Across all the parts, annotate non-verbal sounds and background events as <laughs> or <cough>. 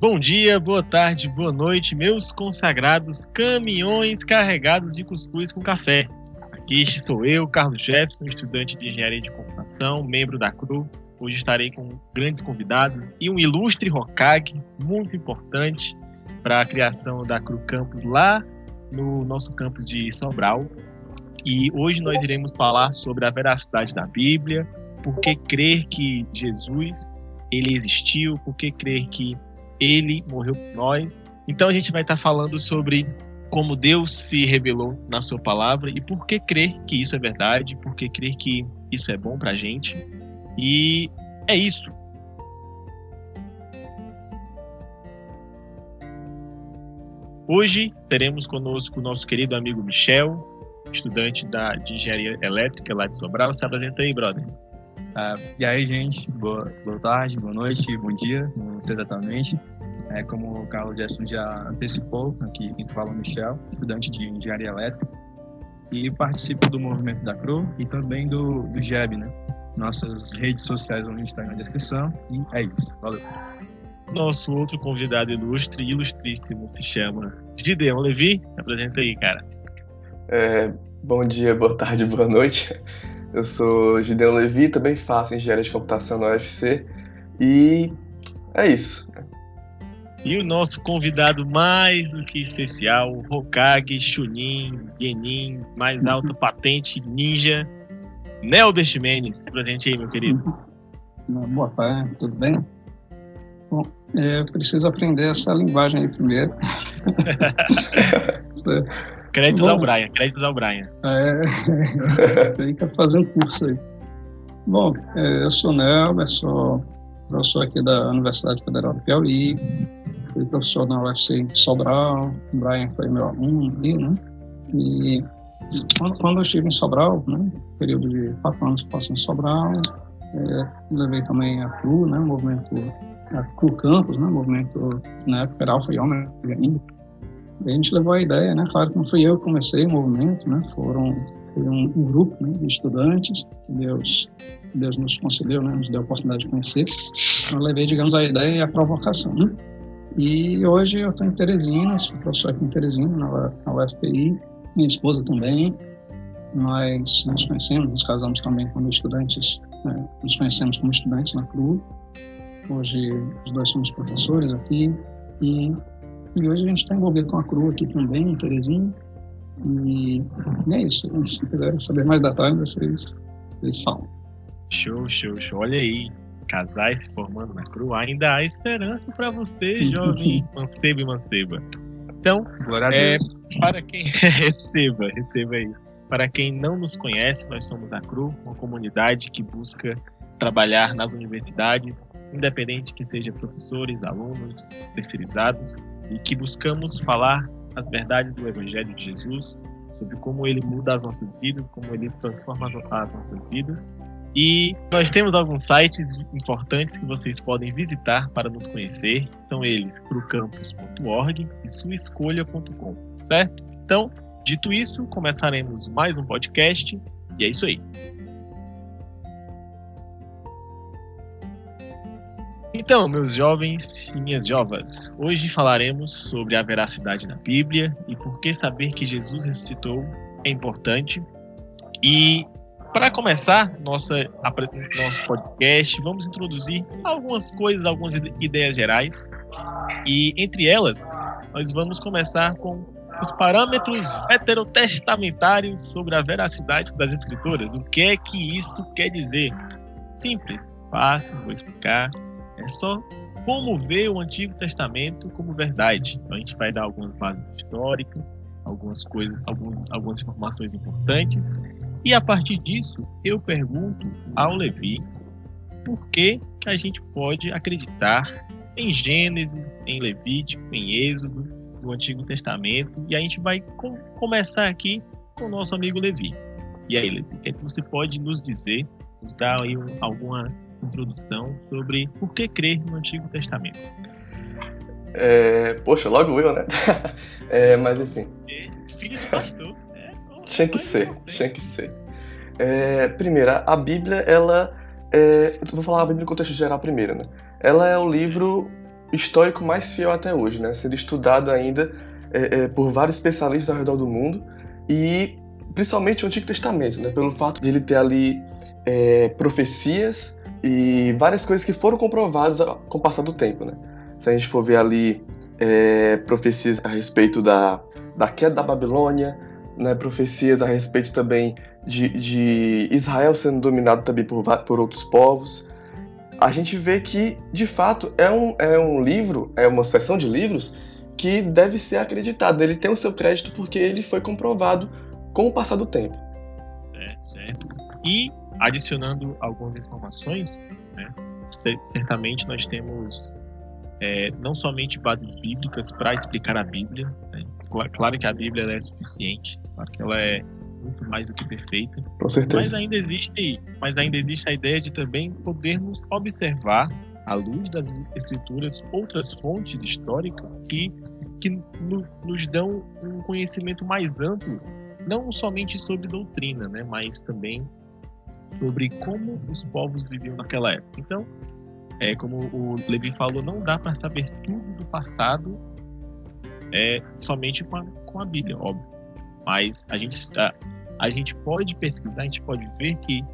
Bom dia, boa tarde, boa noite, meus consagrados caminhões carregados de cuscuz com café. Aqui sou eu, Carlos Jefferson, estudante de engenharia de computação, membro da CRU. Hoje estarei com grandes convidados e um ilustre Hokage muito importante para a criação da CRU Campus lá no nosso campus de Sobral. E hoje nós iremos falar sobre a veracidade da Bíblia, por que crer que Jesus ele existiu, por que crer que ele morreu por nós. Então a gente vai estar falando sobre como Deus se revelou na sua palavra e por que crer que isso é verdade, por que crer que isso é bom pra gente. E é isso. Hoje teremos conosco o nosso querido amigo Michel, estudante da, de engenharia elétrica lá de Sobral. Se apresenta aí, brother. Ah, e aí, gente, boa, boa tarde, boa noite, bom dia, não sei exatamente. É, como o Carlos Gerson já antecipou, aqui quem fala é o Michel, estudante de engenharia elétrica, e participo do movimento da CRU e também do, do GEB, né? Nossas redes sociais vão estar na descrição, e é isso. Valeu. Nosso outro convidado ilustre, ilustríssimo, se chama Gideon Levi. Apresenta aí, cara. É, bom dia, boa tarde, boa noite. Eu sou Gideon Levi, também faço engenharia de computação na UFC. E é isso. E o nosso convidado mais do que especial, Hokage, Chunin, Genin, mais alta patente, ninja, Mendes. Se presente aí, meu querido. Boa tarde, tudo bem? Bom, é, eu preciso aprender essa linguagem aí primeiro. <laughs> <laughs> <laughs> créditos Bom, ao Brian, créditos ao Brian. É, <laughs> tem que fazer um curso aí. Bom, é, eu sou Nelbert, sou professor aqui da Universidade Federal do Piauí, fui professor na UFC em Sobral, o Brian foi meu aluno ali, né? E quando, quando eu estive em Sobral, né, período de quatro anos que passei em Sobral, é, levei também a CRU, né, movimento, a CRU Campus, né, movimento, na época era Alfa e Ômega ainda. A gente levou a ideia, né, claro que não fui eu que comecei o movimento, né, foram foi um, um grupo né, de estudantes que Deus, Deus nos concedeu, né, nos deu a oportunidade de conhecer. Então, eu levei, digamos, a ideia e a provocação. Né? E hoje eu estou em Teresina, sou professor aqui em Teresina, na, na UFPI, minha esposa também. Nós nos conhecemos, nos casamos também como estudantes, né, nos conhecemos como estudantes na CRU. Hoje os dois somos professores aqui e, e hoje a gente está envolvido com a CRU aqui também, em Teresina. E, e é isso. Se quiserem saber mais detalhes, vocês, vocês falam. Show, show, show. Olha aí, casais se formando na CRU, ainda há esperança para você, jovem <laughs> mancebo e manceba. Então, é, para quem <laughs> receba, receba aí. Para quem não nos conhece, nós somos a CRU, uma comunidade que busca trabalhar nas universidades, independente que seja professores, alunos, terceirizados, e que buscamos falar as verdades do Evangelho de Jesus, sobre como ele muda as nossas vidas, como ele transforma as nossas vidas e nós temos alguns sites importantes que vocês podem visitar para nos conhecer. São eles procampus.org e suaescolha.com, certo? Então, dito isso, começaremos mais um podcast e é isso aí. Então, meus jovens e minhas jovas, hoje falaremos sobre a veracidade da Bíblia e por que saber que Jesus ressuscitou é importante. E para começar nossa, nosso podcast, vamos introduzir algumas coisas, algumas ideias gerais. E entre elas, nós vamos começar com os parâmetros heterotestamentários sobre a veracidade das escrituras. O que é que isso quer dizer? Simples, fácil, vou explicar. É só como ver o Antigo Testamento como verdade. Então a gente vai dar algumas bases históricas, algumas coisas, algumas informações importantes e a partir disso, eu pergunto ao Levi por que, que a gente pode acreditar em Gênesis, em Levítico, em Êxodo, no Antigo Testamento. E a gente vai com, começar aqui com o nosso amigo Levi. E aí, Levi, o que, é que você pode nos dizer, nos dar aí um, alguma introdução sobre por que crer no Antigo Testamento? É, poxa, logo eu, né? <laughs> é, mas enfim. É, filho do pastor. Tinha que ser, tinha que ser. É, primeiro, a Bíblia, ela é, eu vou falar a Bíblia em contexto geral primeiro, né? Ela é o livro histórico mais fiel até hoje, né? Sendo estudado ainda é, é, por vários especialistas ao redor do mundo e principalmente o Antigo Testamento, né? Pelo fato de ele ter ali é, profecias e várias coisas que foram comprovadas com o passar do tempo, né? Se a gente for ver ali é, profecias a respeito da, da queda da Babilônia, né? Profecias a respeito também de, de Israel sendo dominado também por, por outros povos, a gente vê que, de fato, é um, é um livro, é uma seção de livros que deve ser acreditado. Ele tem o seu crédito porque ele foi comprovado com o passar do tempo. É, certo. E, adicionando algumas informações, né, certamente nós temos é, não somente bases bíblicas para explicar a Bíblia. Né? Claro que a Bíblia é suficiente, claro que ela é muito mais do que perfeita. Com certeza. Mas ainda existe, mas ainda existe a ideia de também podermos observar à luz das escrituras outras fontes históricas que que no, nos dão um conhecimento mais amplo, não somente sobre doutrina, né, mas também sobre como os povos viviam naquela época. Então, é como o Levi falou, não dá para saber tudo do passado é, somente com a, com a Bíblia, óbvio. Mas a gente, a, a gente pode pesquisar, a gente pode ver que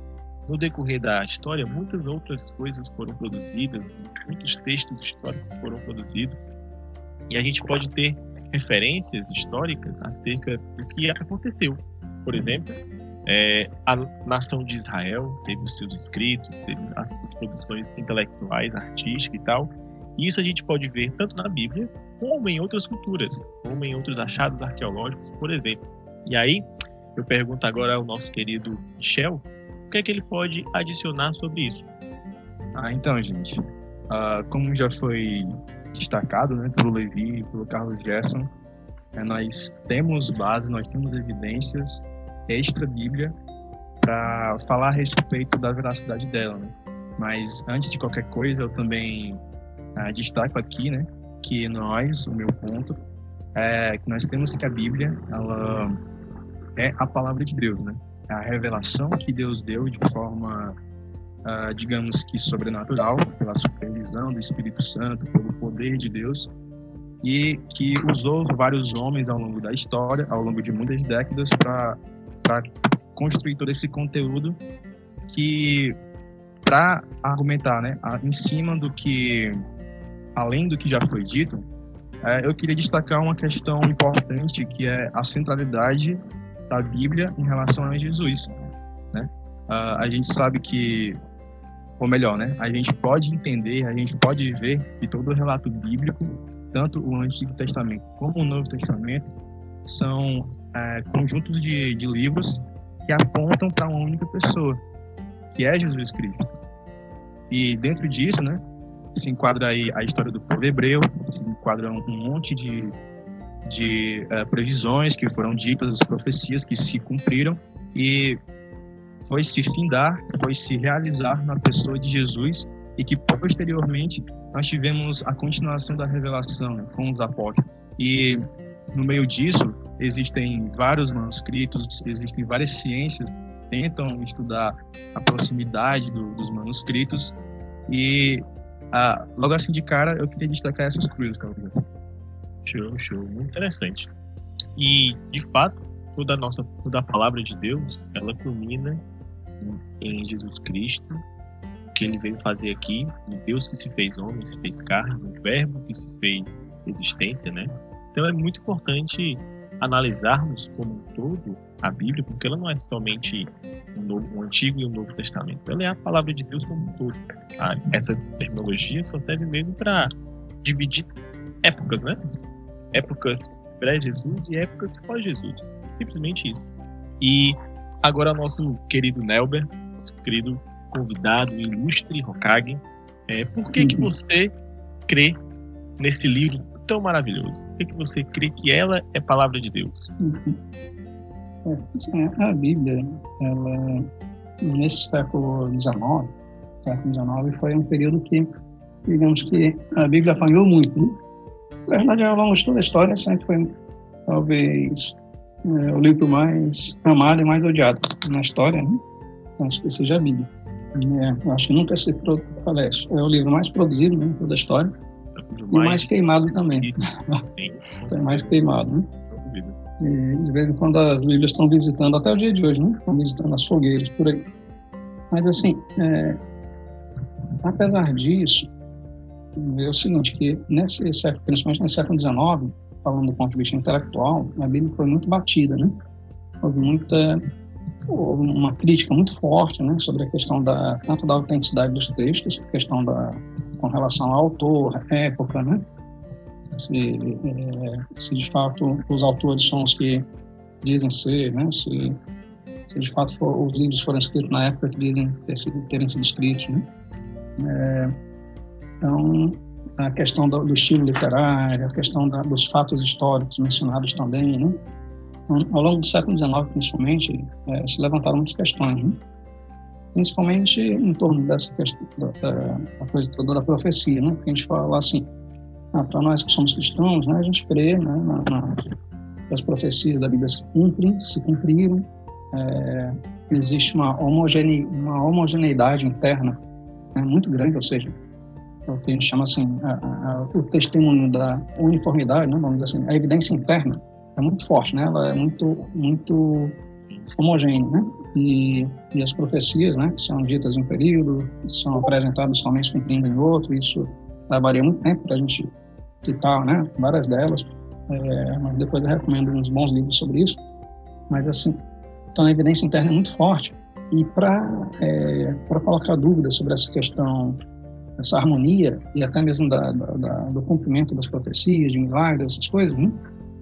no decorrer da história muitas outras coisas foram produzidas, muitos textos históricos foram produzidos, e a gente pode ter referências históricas acerca do que aconteceu. Por exemplo, é, a nação de Israel teve os seus escritos, teve as suas produções intelectuais, artísticas e tal. E isso a gente pode ver tanto na Bíblia como em outras culturas, como em outros achados arqueológicos, por exemplo. E aí, eu pergunto agora ao nosso querido Michel, o que é que ele pode adicionar sobre isso? Ah, então, gente, uh, como já foi destacado né, pelo Levi e pelo Carlos Gerson, é, nós temos base, nós temos evidências extra-bíblia para falar a respeito da veracidade dela. Né? Mas antes de qualquer coisa, eu também uh, destaco aqui né, que nós, o meu ponto, é que nós temos que a Bíblia ela é a palavra de Deus, né? É a revelação que Deus deu de forma, uh, digamos que sobrenatural, pela supervisão do Espírito Santo, pelo poder de Deus, e que usou vários homens ao longo da história, ao longo de muitas décadas, para construir todo esse conteúdo que, para argumentar, né, em cima do que, além do que já foi dito, é, eu queria destacar uma questão importante que é a centralidade da Bíblia em relação a Jesus. Né? A gente sabe que, ou melhor, né? a gente pode entender, a gente pode ver que todo o relato bíblico, tanto o Antigo Testamento como o Novo Testamento, são é, conjuntos de, de livros que apontam para uma única pessoa, que é Jesus Cristo. E dentro disso, né, se enquadra aí a história do povo hebreu, se enquadra um monte de de uh, previsões que foram ditas, as profecias que se cumpriram e foi se findar, foi se realizar na pessoa de Jesus e que posteriormente nós tivemos a continuação da revelação né, com os apóstolos. E no meio disso existem vários manuscritos, existem várias ciências que tentam estudar a proximidade do, dos manuscritos e ah, logo assim de cara eu queria destacar essas cruzes, Carlos. Show, show. Muito interessante. E, de fato, toda a nossa toda a palavra de Deus, ela culmina em Jesus Cristo, que ele veio fazer aqui, o Deus que se fez homem, se fez carne, o verbo que se fez existência, né? Então é muito importante analisarmos como um todo a Bíblia, porque ela não é somente o, novo, o Antigo e o Novo Testamento, ela é a palavra de Deus como um todo. Ah, essa terminologia só serve mesmo para dividir épocas, né? épocas pré-Jesus e épocas pós-Jesus. Simplesmente isso. E agora nosso querido Nelber, nosso querido convidado, ilustre Hokage, é, por que, que você crê nesse livro tão maravilhoso? Por que, que você crê que ela é palavra de Deus? Uhum. É, a Bíblia, ela, nesse século XIX, século XIX foi um período que, digamos que a Bíblia apanhou muito, né? Na verdade, ao longo de toda a história, sempre foi, talvez, é, o livro mais amado e mais odiado na história, né? Acho que seja a Bíblia. É, acho que nunca se falece. É o livro mais produzido né, em toda a história. E mais queimado também. Sim. <laughs> mais queimado, né? E, de vez em quando as Bíblias estão visitando, até o dia de hoje, né? Estão visitando as fogueiras por aí. Mas assim, é, apesar disso, é o seguinte, que nesse século, principalmente no século XIX, falando do ponto de vista intelectual, a Bíblia foi muito batida, né? Houve muita houve uma crítica muito forte, né, sobre a questão da tanto da autenticidade dos textos, a questão da com relação ao autor, época, né? Se, é, se de fato os autores são os que dizem ser, né? Se, se de fato for, os livros foram escritos na época que dizem ter sido, terem sido escritos, né? É, então, a questão do, do, estilo literário, a questão da, dos fatos históricos mencionados também, né? Ao longo do século XIX, principalmente, é, se levantaram muitas questões, né? Principalmente em torno dessa questão da, coisa toda da profecia, né? Que a gente fala assim, ah, para nós que somos cristãos, né, a gente crê né, na, na, as profecias da Bíblia se cumprem, se cumpriram, é, existe uma, homogene, uma homogeneidade interna né, muito grande, ou seja, é o que a gente chama assim, a, a, o testemunho da uniformidade, né, vamos dizer assim, a evidência interna é muito forte, né, ela é muito, muito homogênea, né, e, e as profecias, né, são ditas em um período, são apresentadas somente cumprindo em outro, isso levaria muito tempo para a gente citar, né, várias delas, é, mas depois eu recomendo uns bons livros sobre isso, mas assim, então a evidência interna é muito forte, e para é, colocar dúvidas sobre essa questão, essa harmonia, e até mesmo da, da, da, do cumprimento das profecias, de milagres, essas coisas, né,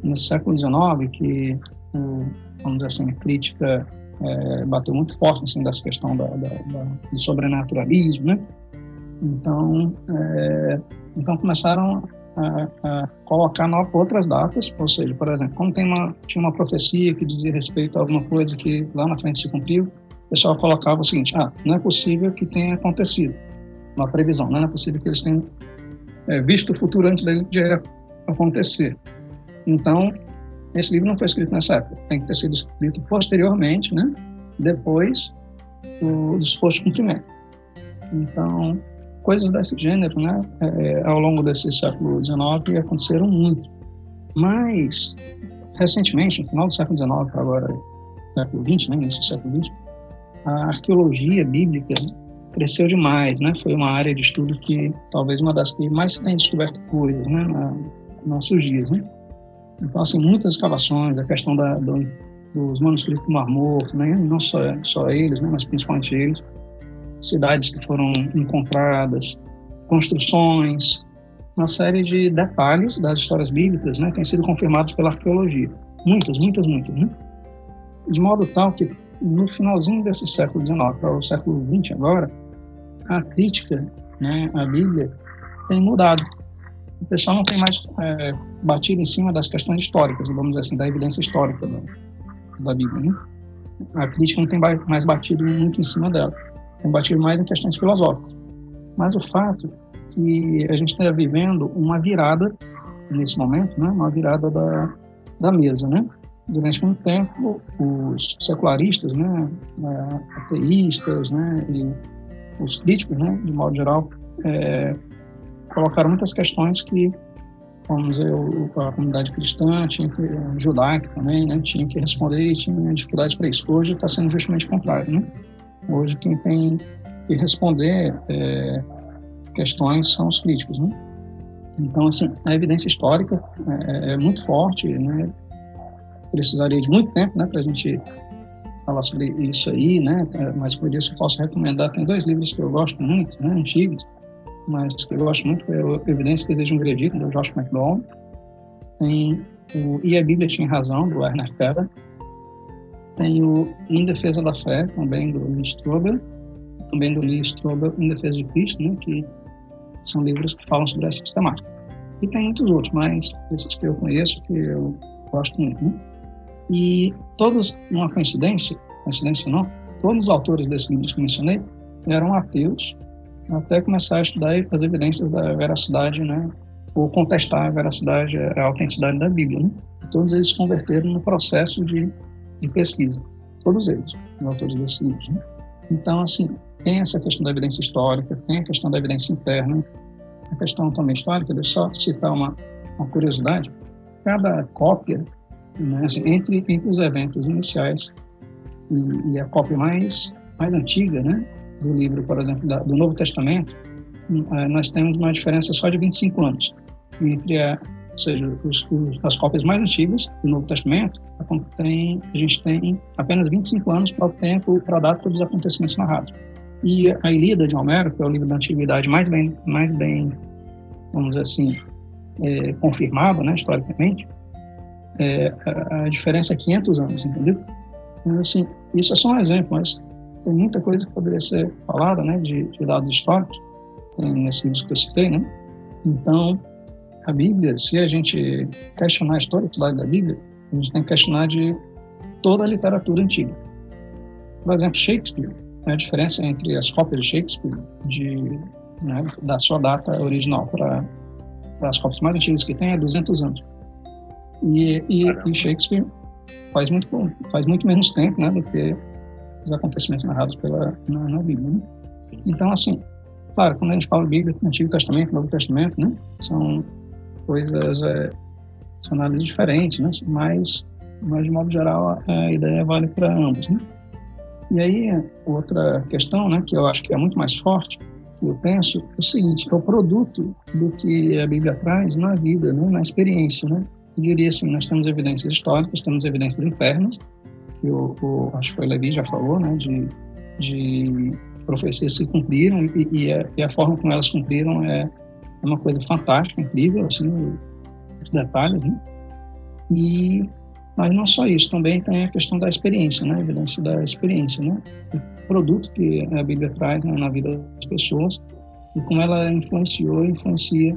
nesse século XIX, que, o, vamos dizer assim, crítica é, bateu muito forte assim, dessa questão da, da, da, do sobrenaturalismo, né? Então, é, então começaram a, a colocar no, outras datas, ou seja, por exemplo, como tem uma, tinha uma profecia que dizia respeito a alguma coisa que lá na frente se cumpriu, o pessoal colocava o seguinte, ah, não é possível que tenha acontecido, uma previsão, não é possível que eles tenham é, visto o futuro antes de acontecer. Então, esse livro não foi escrito nessa época, tem que ter sido escrito posteriormente, né? depois do, do suposto cumprimento. Então, coisas desse gênero, né, é, ao longo desse século XIX aconteceram muito. Mas, recentemente, no final do século XIX, agora século XX, né, início do século XX, a arqueologia bíblica cresceu demais, né? Foi uma área de estudo que talvez uma das que mais tem descoberto coisas, né, na, nossos dias, né? Então, assim, muitas escavações, a questão da, do, dos manuscritos do Mar Morto, né? não só, só eles, né? mas principalmente eles, cidades que foram encontradas, construções, uma série de detalhes das histórias bíblicas né? têm sido confirmados pela arqueologia. Muitas, muitas, muitas. Né? De modo tal que, no finalzinho desse século XIX para o século XX agora, a crítica né, à Bíblia tem mudado o pessoal não tem mais é, batido em cima das questões históricas, vamos dizer assim, da evidência histórica da, da Bíblia. Né? A crítica não tem mais batido muito em cima dela, tem batido mais em questões filosóficas. Mas o fato que a gente está vivendo uma virada nesse momento, né? uma virada da, da mesa, né? Durante muito tempo, os secularistas, né, ateístas, né, e os críticos, né, de modo geral, é, colocaram muitas questões que, vamos dizer, a comunidade cristã, tinha que, judaica também, né, tinha que responder e tinha dificuldade para isso. Hoje está sendo justamente o contrário. Né? Hoje quem tem que responder é, questões são os críticos. Né? Então, assim, a evidência histórica é, é muito forte, né? precisaria de muito tempo né, para a gente falar sobre isso aí, né? mas por isso eu posso recomendar, tem dois livros que eu gosto muito, né, antigos, mas que eu gosto muito é o Evidência um Veredito, do Josh McDowell. Tem o E a Bíblia Tinha Razão, do Werner Keller. Tem o Em Defesa da Fé, também do Lee Strobel. Também do Lee Strobel, Em Defesa de Cristo, né, que são livros que falam sobre essa temática. E tem muitos outros, mas esses que eu conheço, que eu gosto muito. Né? E todos, uma coincidência, coincidência não, todos os autores desses livros que mencionei eram ateus até começar a estudar as evidências da veracidade, né? Ou contestar a veracidade, a autenticidade da Bíblia, né? Todos eles se converteram no processo de, de pesquisa. Todos eles, os autores desses livros, né? Então, assim, tem essa questão da evidência histórica, tem a questão da evidência interna, a questão também histórica, deixa eu só citar uma, uma curiosidade. Cada cópia, né, assim, entre, entre os eventos iniciais e, e, a cópia mais, mais antiga né, do livro, por exemplo, da, do Novo Testamento, eh, nós temos uma diferença só de 25 anos entre a, ou seja, os, os, as cópias mais antigas do Novo Testamento, tem, a gente tem apenas 25 anos para o tempo, para a data dos acontecimentos narrados. E a Ilíada de Homero, que é o livro da antiguidade mais bem, mais bem vamos dizer assim, é, confirmado, né, historicamente, é, a, a, diferença é 500 anos, entendeu? Então, assim, isso é só um exemplo, mas tem muita coisa que poderia ser falada, né, de, de dados históricos, nesse livro que eu citei, né? Então, a Bíblia, se a gente questionar a historicidade da Bíblia, a gente tem que questionar de toda a literatura antiga. Por exemplo, Shakespeare, né, a diferença entre as cópias de Shakespeare, de, né, da sua data original para as cópias mais antigas que tem, é 200 anos. E, e, e, Shakespeare faz muito, faz muito menos tempo né, do que os acontecimentos narrados pela, na, na Bíblia. Né? Então, assim, claro, quando a gente fala Bíblia, Antigo Testamento, Novo Testamento, né, são coisas, é, são análises diferentes, né? mas, mas de modo geral a, ideia vale para ambos. Né? E aí, outra questão, né, que eu acho que é muito mais forte, que eu penso, é o seguinte, é o produto do que a Bíblia traz na vida, né, na experiência. Né? Eu diria assim, nós temos evidências históricas, temos evidências internas, que o, o acho que o Levi já falou, né, de, de profecias se cumpriram e, e, a, e a forma como elas cumpriram é é uma coisa fantástica, incrível, assim, os detalhes, né? E, mas não só isso, também tem a questão da experiência, né? A evidência da experiência, né? O produto que a Bíblia traz né, na vida das pessoas e como ela influenciou e influencia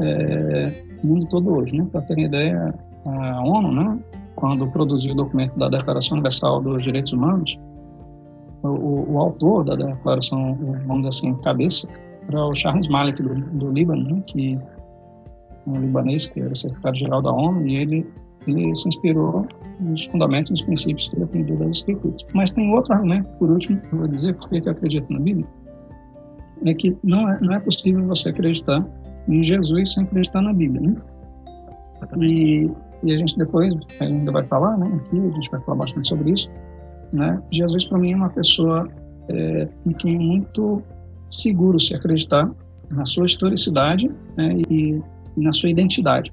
é, o mundo todo hoje, né? Para terem ideia, a ONU, né? Quando produziu o documento da Declaração Universal dos Direitos Humanos, o, o, autor da declaração, vamos dizer assim, cabeça, era o Charles Malik, do, do Líbano, né, que um libanês, que era secretário-geral da ONU, e ele, ele se inspirou nos fundamentos, nos princípios que ele aprendeu das Escrituras. Mas tem outro argumento, por último, que eu vou dizer, porque eu acredito na Bíblia, é que não é, não é possível você acreditar em Jesus sem acreditar na Bíblia, né? E, e a gente depois ainda vai falar, né? Aqui a gente vai falar bastante sobre isso, né? Jesus para mim é uma pessoa é, em quem muito seguro se acreditar na sua historicidade né, e, e, na sua identidade.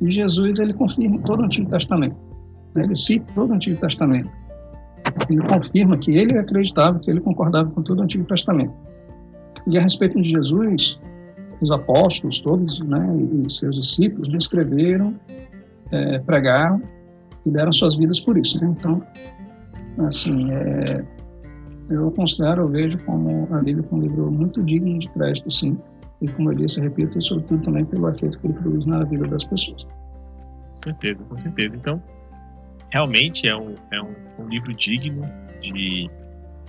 E Jesus ele confirma todo o Antigo Testamento. Né, ele cita todo o Antigo Testamento. Ele confirma que ele acreditava, que ele concordava com todo o Antigo Testamento. E a respeito de Jesus, os apóstolos todos, né, e seus discípulos, escreveram, é, pregaram e deram suas vidas por isso. Né? Então, assim, é, eu considero, eu vejo como a Bíblia como um livro muito digno de crédito, sim. E como eu disse, eu repito, sobretudo também pelo efeito que ele produz na vida das pessoas. Com certeza, com certeza. Então, realmente é um, é um, um livro digno de,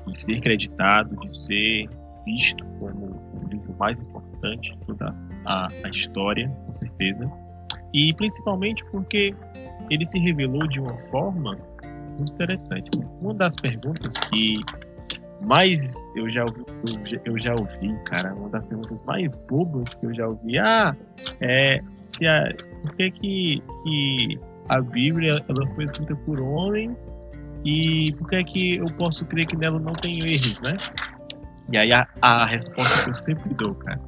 de ser creditado, de ser visto como o livro mais importante de toda a, a história, com certeza. E principalmente porque ele se revelou de uma forma muito interessante. Uma das perguntas que mais eu já ouvi, eu já ouvi, cara, uma das perguntas mais bobas que eu já ouvi. Ah, é, se a, por que que, que a Bíblia ela foi escrita por homens e por que que eu posso crer que nela não tem erros, né? E aí a, a resposta que eu sempre dou, cara,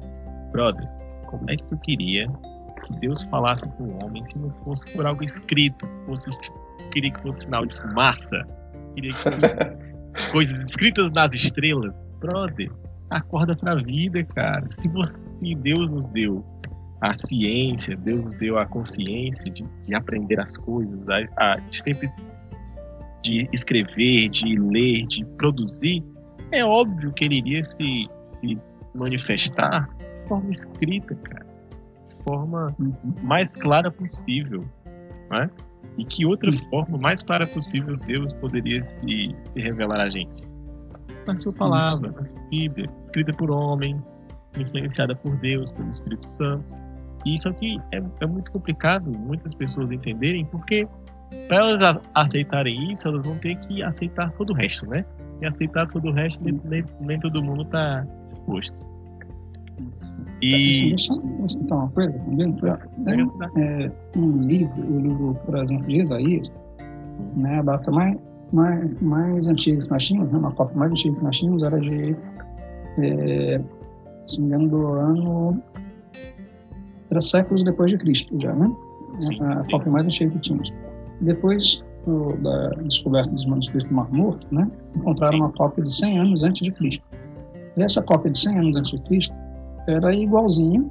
brother, como é que tu queria que Deus falasse com o homem se não fosse por algo escrito, fosse queria que fosse sinal de fumaça, queria que fosse <laughs> coisas escritas nas estrelas, brother, acorda pra vida, cara. Se, você, se Deus nos deu a ciência, Deus nos deu a consciência de, de aprender as coisas, a, a, de sempre de escrever, de ler, de produzir, é óbvio que ele iria se, se manifestar de forma escrita, cara, forma mais clara possível, né? E que outra forma mais clara possível Deus poderia se, se revelar a gente? Na sua palavra, na sua Bíblia, escrita por homens, influenciada por Deus, pelo Espírito Santo. E isso aqui é, é muito complicado muitas pessoas entenderem, porque para elas aceitarem isso, elas vão ter que aceitar todo o resto, né? E aceitar todo o resto, nem, nem, nem todo mundo está disposto. E. Citar uma coisa também. É, é, um livro, o livro, por exemplo, de Isaías, né, a data mais, mais, mais antiga que nós tínhamos, né, uma cópia mais antiga que nós tínhamos era de, é, se não me engano, do ano. Era séculos depois de Cristo já, né? Sim, a sim. cópia mais antiga que tínhamos. Depois da descoberta dos manuscritos do Mar Morto, né, encontraram uma cópia de 100 anos antes de Cristo. E essa cópia de 100 anos antes de Cristo era igualzinha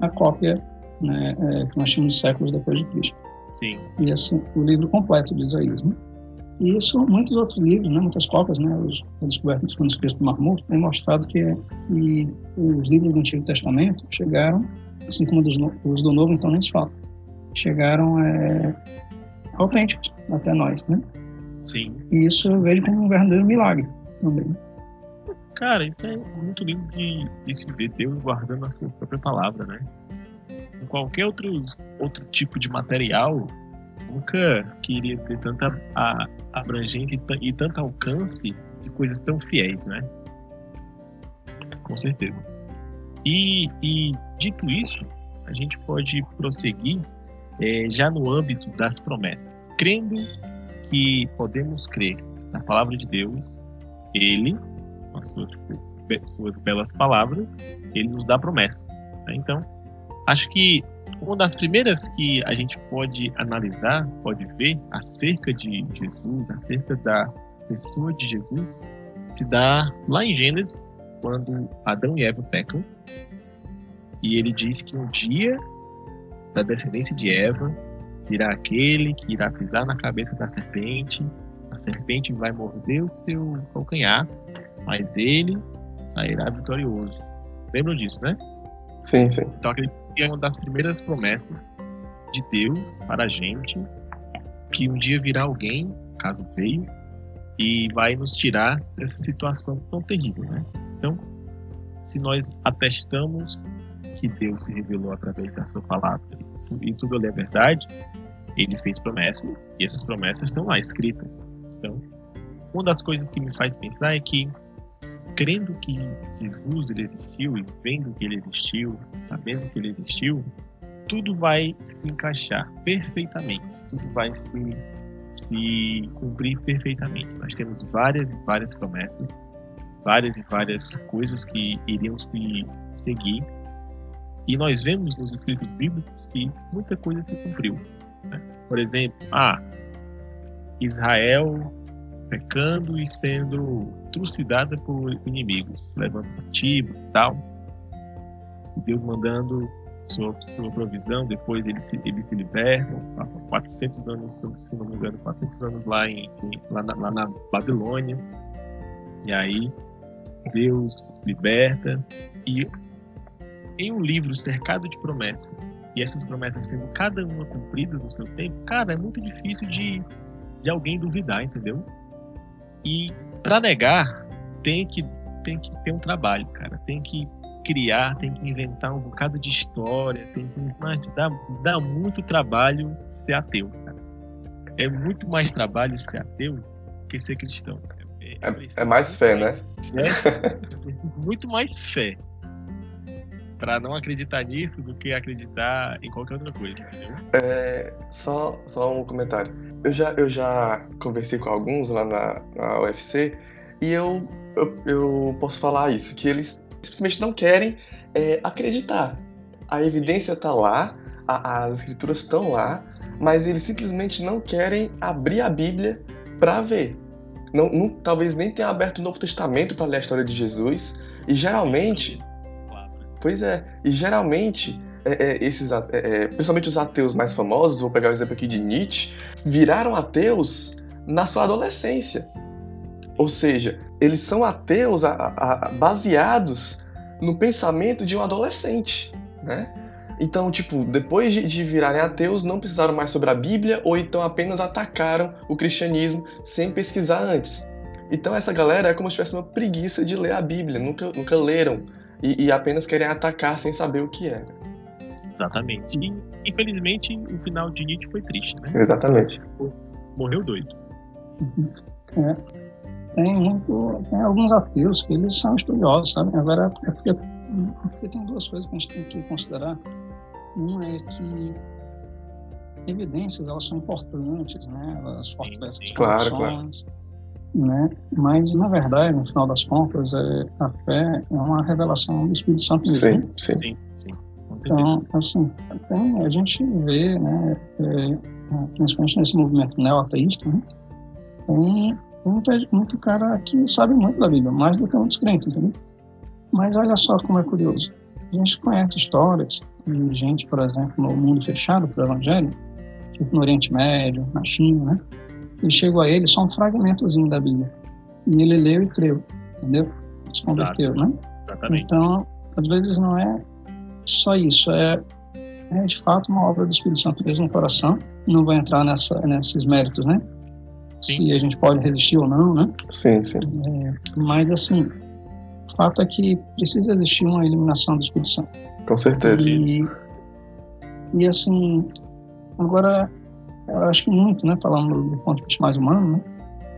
à cópia né, é, que nós tínhamos séculos depois de Cristo. Sim, E esse o livro completo de Isaías. Né? E isso, muitos outros livros, né, muitas cópias, né, os, a descoberta dos manuscritos do Mar Morto tem mostrado que, que os livros do Antigo Testamento chegaram, assim como dos, os do Novo, então nem se fala, chegaram é, autênticos até nós. Né? sim. E isso eu vejo como um verdadeiro milagre também. Cara, isso é muito lindo de, de se ver Deus guardando a sua própria palavra, né? Em qualquer outro, outro tipo de material, nunca queria ter tanta a- abrangência e, e tanto alcance de coisas tão fiéis, né? Com certeza. E, e dito isso, a gente pode prosseguir eh, já no âmbito das promessas, crendo que podemos crer na palavra de Deus, Ele com as suas, suas belas palavras, ele nos dá promessas. né? Então, acho que uma das primeiras que a gente pode analisar, pode ver acerca de Jesus, acerca da pessoa de Jesus, se dá lá em Gênesis, quando Adão e Eva pecam, e ele diz que um dia da descendência de Eva virá aquele que irá pisar na cabeça da serpente, a serpente vai morder o seu calcanhar, mas ele sairá vitorioso. Lembram disso, né? Sim, sim. Então acredito que é uma das primeiras promessas de Deus para a gente que um dia virá alguém, caso veio, e vai nos tirar dessa situação tão terrível, né? Então, se nós atestamos que Deus se revelou através da sua palavra e tu- tudo ali é verdade, ele fez promessas e essas promessas estão lá escritas. Então, uma das coisas que me faz pensar é que crendo que Jesus ele existiu e vendo que ele existiu, sabendo que ele existiu, tudo vai se encaixar perfeitamente, tudo vai se, se cumprir perfeitamente. Nós temos várias e várias promessas, várias e várias coisas que iriam se seguir, e nós vemos nos escritos bíblicos que muita coisa se cumpriu. né? Por exemplo, ah, Israel pecando e sendo trucidada por inimigos, levando cativos e tal. Deus mandando sua, sua provisão, depois eles se, eles se libertam, passam 400 anos, se não me engano, 400 anos lá, em- lá, na, lá na Babilônia. E aí Deus liberta. E em um livro cercado de promessas, e essas promessas sendo cada uma cumpridas no seu tempo, cara, é muito difícil de, de alguém duvidar, entendeu? E para negar, tem que, tem que ter um trabalho, cara. Tem que criar, tem que inventar um bocado de história, tem que. Mas dá, dá muito trabalho ser ateu, cara. É muito mais trabalho ser ateu que ser cristão. É, é mais fé, né? É, muito mais fé para não acreditar nisso do que acreditar em qualquer outra coisa, entendeu? É, só, só um comentário. Eu já, eu já conversei com alguns lá na, na UFC e eu, eu, eu posso falar isso, que eles simplesmente não querem é, acreditar. A evidência está lá, a- as escrituras estão lá, mas eles simplesmente não querem abrir a Bíblia para ver. Não, não- talvez nem tenham aberto o Novo Testamento para ler a história de Jesus. E geralmente Pois é, e geralmente é, é, esses, é, é, principalmente os ateus mais famosos, vou pegar o exemplo aqui de Nietzsche, viraram ateus na sua adolescência. Ou seja, eles são ateus a- a- baseados no pensamento de um adolescente, né? Então, tipo, depois de, de virarem ateus, não precisaram mais sobre a Bíblia ou então apenas atacaram o cristianismo sem pesquisar antes. Então, essa galera é como se tivesse uma preguiça de ler a Bíblia, nunca, nunca leram e, e apenas querem atacar sem saber o que é. Exatamente. Infelizmente, o final de Nietzsche foi triste, né? Exatamente. Morreu doido. É. Tem muito. Tem alguns ateus que eles são estudiosos, sabe? Agora é porque Porque tem duas coisas que a gente tem que considerar. Uma é que evidências elas são importantes, né? Elas fortalecem as claro, claro. né? Mas na verdade, no final das contas, é, a fé é uma revelação do Espírito Santo. Sim, né? sim. Sim. Então, assim, tem, a gente vê, né, é, principalmente nesse movimento neo-ateísta, né, tem muita, muito cara que sabe muito da Bíblia, mais do que muitos crentes, entendeu? Mas olha só como é curioso. A gente conhece histórias de gente, por exemplo, no mundo fechado para o Evangelho, tipo no Oriente Médio, na China, né? E chegou a ele só um fragmentozinho da Bíblia. E ele leu e creu, entendeu? Se converteu, né? Exatamente. Então, às vezes não é só isso, é, é de fato uma obra do Espírito Santo mesmo no coração. Não vou entrar nessa, nesses méritos, né? Sim. Se a gente pode resistir ou não, né? Sim, sim. É, mas, assim, o fato é que precisa existir uma eliminação do Espírito Santo. Com certeza. E, e assim, agora, eu acho que muito, né, falando do ponto de vista mais humano, né,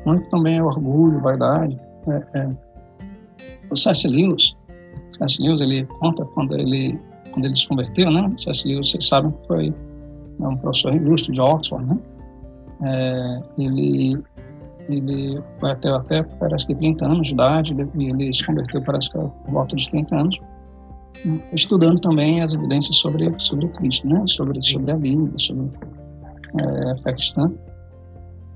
muito também é orgulho, vaidade. É, é. O C.S. Lewis, C.S. Lewis, ele conta quando ele, quando ele se converteu, né. Lewis, vocês sabem que foi é um professor ilustre de Oxford, né, é, ele ele foi até, até parece que 30 anos de idade, ele, ele se converteu parece que por volta de 30 anos, estudando também as evidências sobre sobre Cristo, né? Sobre sobre a Bíblia, sobre é, a fé cristã.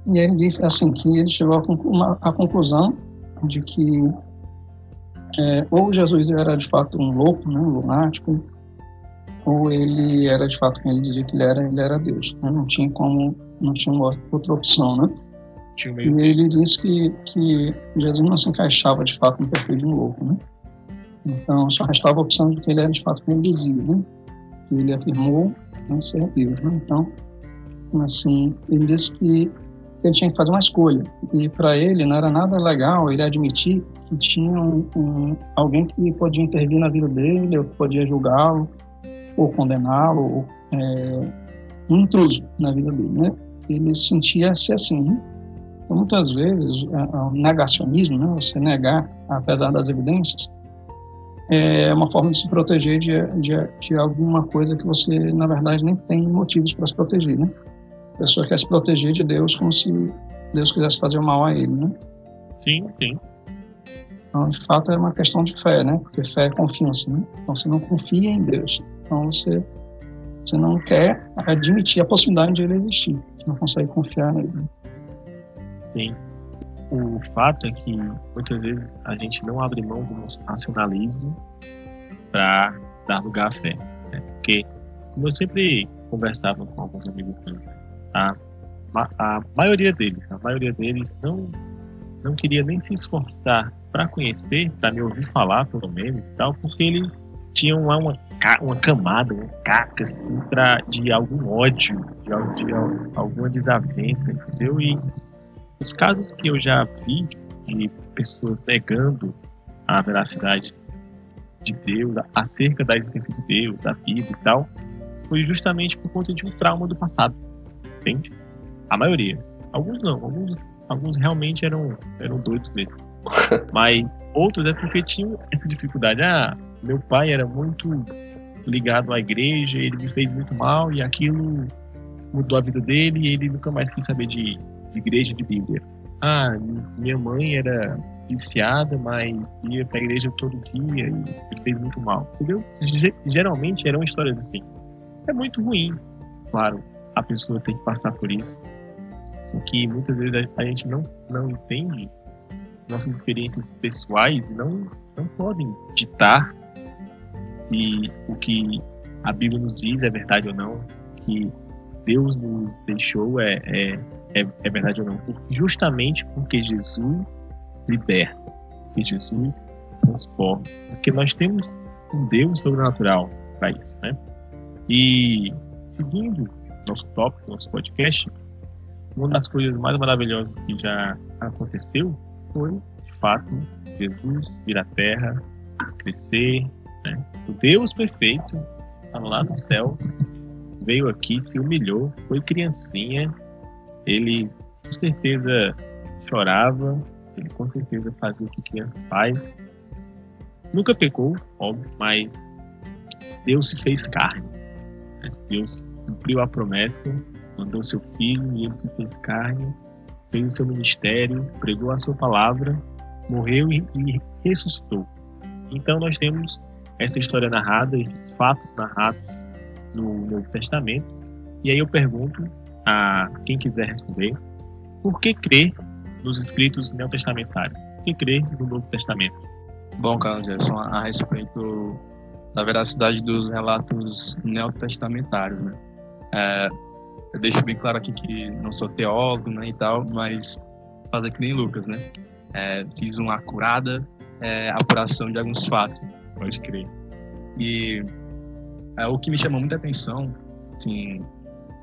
E ele disse assim que ele chegou à conclu conclusão de que é, ou Jesus era de fato um louco, né, um lunático, ou ele era de fato quem ele dizia que ele era, ele era Deus. Né? Não tinha como, não tinha outra opção, né? Tinha um E meio ele disse que, que Jesus não se encaixava de fato no perfil de um louco, né? Então só restava a opção de que ele era de fato quem ele dizia, né? Que ele afirmou né, ser Deus, né? Então, assim, ele disse que ele tinha que fazer uma escolha. E para ele não era nada legal ele admitir que tinha um, um- alguém que podia intervir na vida dele, ou que podia julgá-lo, ou condená-lo, ou é, um intruso na vida dele, né? Ele sentia-se assim, né? Então, muitas vezes, a- a- o negacionismo, né? Você negar, apesar das evidências, é uma forma de se proteger de, de, de alguma coisa que você, na verdade, nem tem motivos para se proteger, né? A pessoa quer se proteger de Deus como se Deus quisesse fazer o mal a ele, né? Sim, sim. Então, de fato, é uma questão de fé, né? Porque fé é confiança, né? Então, você não confia em Deus. Então, você, você não quer admitir a possibilidade de ele existir. Você não consegue confiar nele. Sim. O fato é que muitas vezes a gente não abre mão do nosso racionalismo para dar lugar à fé. Né? Porque, como eu sempre conversava com alguns amigos a, a maioria deles, a maioria deles não, não queria nem se esforçar para conhecer, para me ouvir falar, pelo menos, tal, porque eles tinham lá uma, ca- uma camada, uma casca assim, pra, de algum ódio, de, de al- alguma desavença, entendeu? E os casos que eu já vi de pessoas negando a veracidade de Deus, acerca da existência de Deus, da Bíblia e tal, foi justamente por conta de um trauma do passado, entende? A maioria. Alguns não, alguns, alguns realmente eram, eram doidos mesmo. <laughs> Mas outros é porque tinham essa dificuldade. Ah, meu pai era muito ligado à igreja, ele me fez muito mal e aquilo mudou a vida dele e ele nunca mais quis saber de, de igreja, de Bíblia. Ah, minha mãe era viciada, mas ia pra igreja todo dia e fez muito mal. Entendeu? Ge- Geralmente eram histórias assim. É muito ruim, claro, a pessoa tem que passar por isso. Só que muitas vezes a a gente não, não entende nossas experiências pessoais não, não podem ditar se o que a Bíblia nos diz é verdade ou não, que Deus nos deixou é, é, é, é verdade ou não. Justamente porque Jesus liberta, porque Jesus transforma. Porque nós temos um Deus sobrenatural para isso, né? E seguindo nosso tópico, nosso podcast, uma das coisas mais maravilhosas que já aconteceu foi, de fato, Jesus vir à Terra, crescer, né? O Deus perfeito, estava lá no céu, veio aqui, se humilhou, foi criancinha, ele com certeza chorava, ele com certeza fazia o que criança faz, nunca pecou, óbvio, mas Deus se fez carne. Né? Deus cumpriu a promessa, mandou seu filho e ele se fez carne, fez o seu ministério, pregou a sua palavra, morreu e, e ressuscitou. Então nós temos essa história narrada, esses fatos narrados no Novo Testamento. E aí eu pergunto a quem quiser responder, por que crer nos escritos neotestamentários? Por que crer no Novo Testamento? Bom, Carlos Jefferson, a respeito da veracidade dos relatos neotestamentários, né? É, eu deixo bem claro aqui que não sou teólogo, né, e tal, mas fazer que nem Lucas, né? É, fiz uma acurada é, apuração de alguns fatos. Pode crer. E é, o que me chamou muita atenção, assim,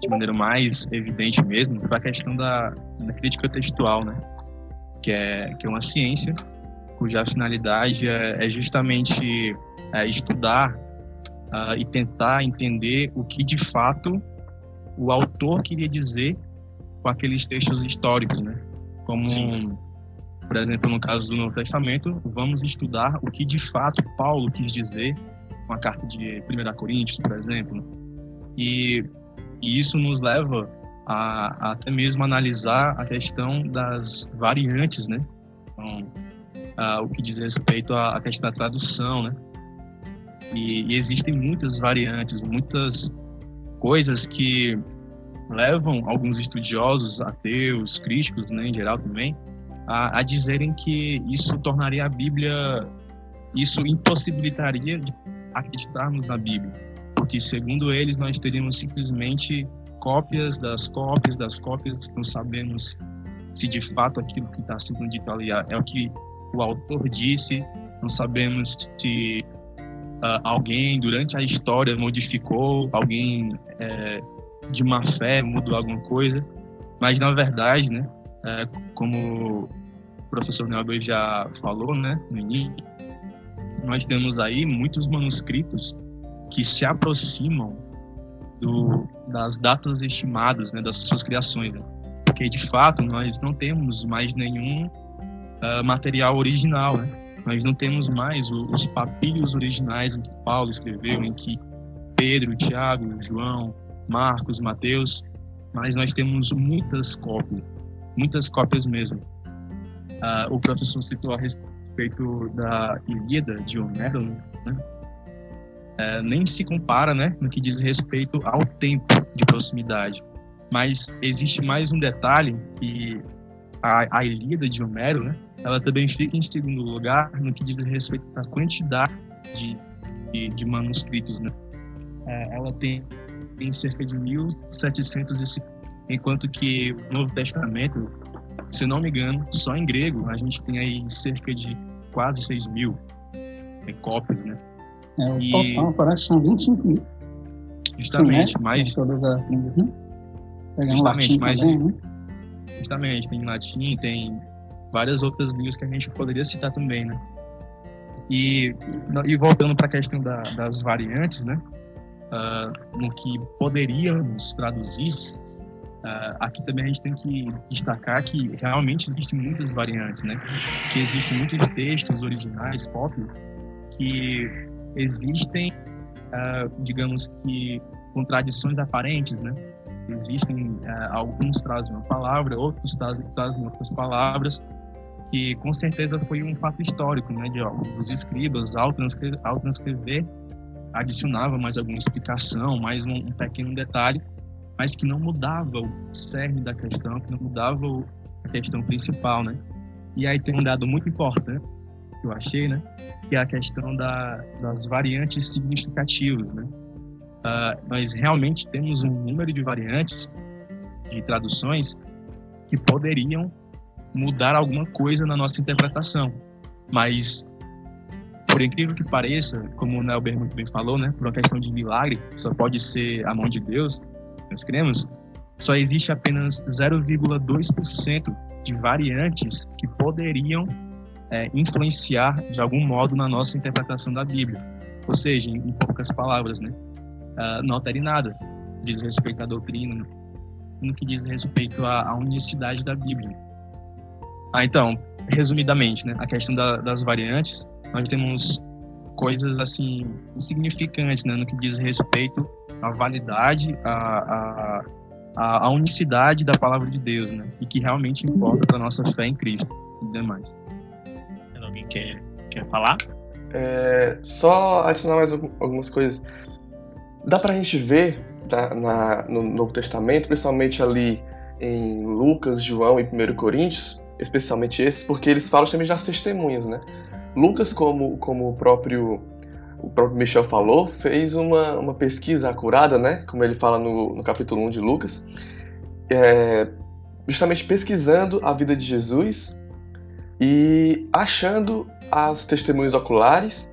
de maneira mais evidente mesmo, foi a questão da, da crítica textual, né? Que é, que é uma ciência cuja finalidade é, é justamente é, estudar uh, e tentar entender o que de fato o autor queria dizer com aqueles textos históricos, né? Como, Sim. por exemplo, no caso do Novo Testamento, vamos estudar o que de fato Paulo quis dizer com a carta de 1 Coríntios, por exemplo. E, e isso nos leva a, a, até mesmo analisar a questão das variantes, né? Então, uh, o que diz respeito à, à questão da tradução, né? E, e, existem muitas variantes, muitas coisas que levam alguns estudiosos, ateus, críticos, né, em geral também, a, a dizerem que isso tornaria a Bíblia, isso impossibilitaria de acreditarmos na Bíblia, porque segundo eles nós teríamos simplesmente cópias das cópias das cópias, não sabemos se de fato aquilo que está sendo dito ali é o que o autor disse, não sabemos se uh, alguém durante a história modificou, alguém é, de má fé mudou alguma coisa, mas na verdade, né, é, como o professor Nelber já falou, né, no início, nós temos aí muitos manuscritos que se aproximam do, das datas estimadas, né, das suas criações, né? porque de fato nós não temos mais nenhum uh, material original, né? Nós não temos mais os papiros originais em que Paulo escreveu, em que Pedro, Tiago, João, Marcos, Mateus, mas nós temos muitas cópias, muitas cópias mesmo. Uh, o professor citou a respeito da Ilíada de Homero, né? Uh, nem se compara, né, no que diz respeito ao tempo de proximidade. Mas existe mais um detalhe que a, a Ilíada de Homero, né, ela também fica em segundo lugar no que diz respeito à quantidade de, de, de manuscritos. Né? É, ela tem, tem cerca de 1.750, enquanto que o Novo Testamento, se não me engano, só em grego, a gente tem aí cerca de quase 6 mil é, cópias, né? É, o e... total parece que são 25 mil. Justamente, Sim, né? mais... Todas as línguas, né? Justamente, mais... Também, né? Justamente, tem latim, tem várias outras línguas que a gente poderia citar também, né? E, e voltando para a questão da, das variantes, né? Uh, no que poderíamos traduzir, uh, aqui também a gente tem que destacar que realmente existem muitas variantes, né? Que existem muitos textos originais, pop, que existem, uh, digamos que, contradições aparentes, né? Existem, alguns trazem uma palavra, outros trazem, trazem outras palavras, que com certeza foi um fato histórico, né, de ó, os escribas ao transcrever, ao transcrever adicionava mais alguma explicação, mais um, um, pequeno detalhe, mas que não mudava o cerne da questão, que não mudava o, a questão principal, né? E aí tem um dado muito importante que eu achei, né, que é a questão da, das variantes significativas, né? Uh, nós realmente temos um número de variantes de traduções que poderiam mudar alguma coisa na nossa interpretação. Mas, por incrível que pareça, como o Nelber muito bem falou, né, por uma questão de milagre, só pode ser a mão de Deus, nós cremos, só existe apenas 0,2% de variantes que poderiam é, influenciar de algum modo na nossa interpretação da Bíblia. Ou seja, em, em poucas palavras, né, uh, não altere nada diz respeito à doutrina, no que diz respeito à, à unicidade da Bíblia. Ah, então, resumidamente, né, a questão da, das variantes, nós temos coisas assim insignificantes, né, no que diz respeito à validade, à, à, à unicidade da palavra de Deus, né, e que realmente importa para nossa fé em Cristo e demais. Alguém quer, quer falar? É, só adicionar mais algumas coisas. Dá para a gente ver tá, na, no Novo Testamento, principalmente ali em Lucas, João e 1 Coríntios, especialmente esses, porque eles falam também das testemunhas, né? Lucas, como, como o próprio o próprio Michel falou, fez uma, uma pesquisa acurada, né? Como ele fala no, no capítulo 1 de Lucas, é, justamente pesquisando a vida de Jesus e achando as testemunhas oculares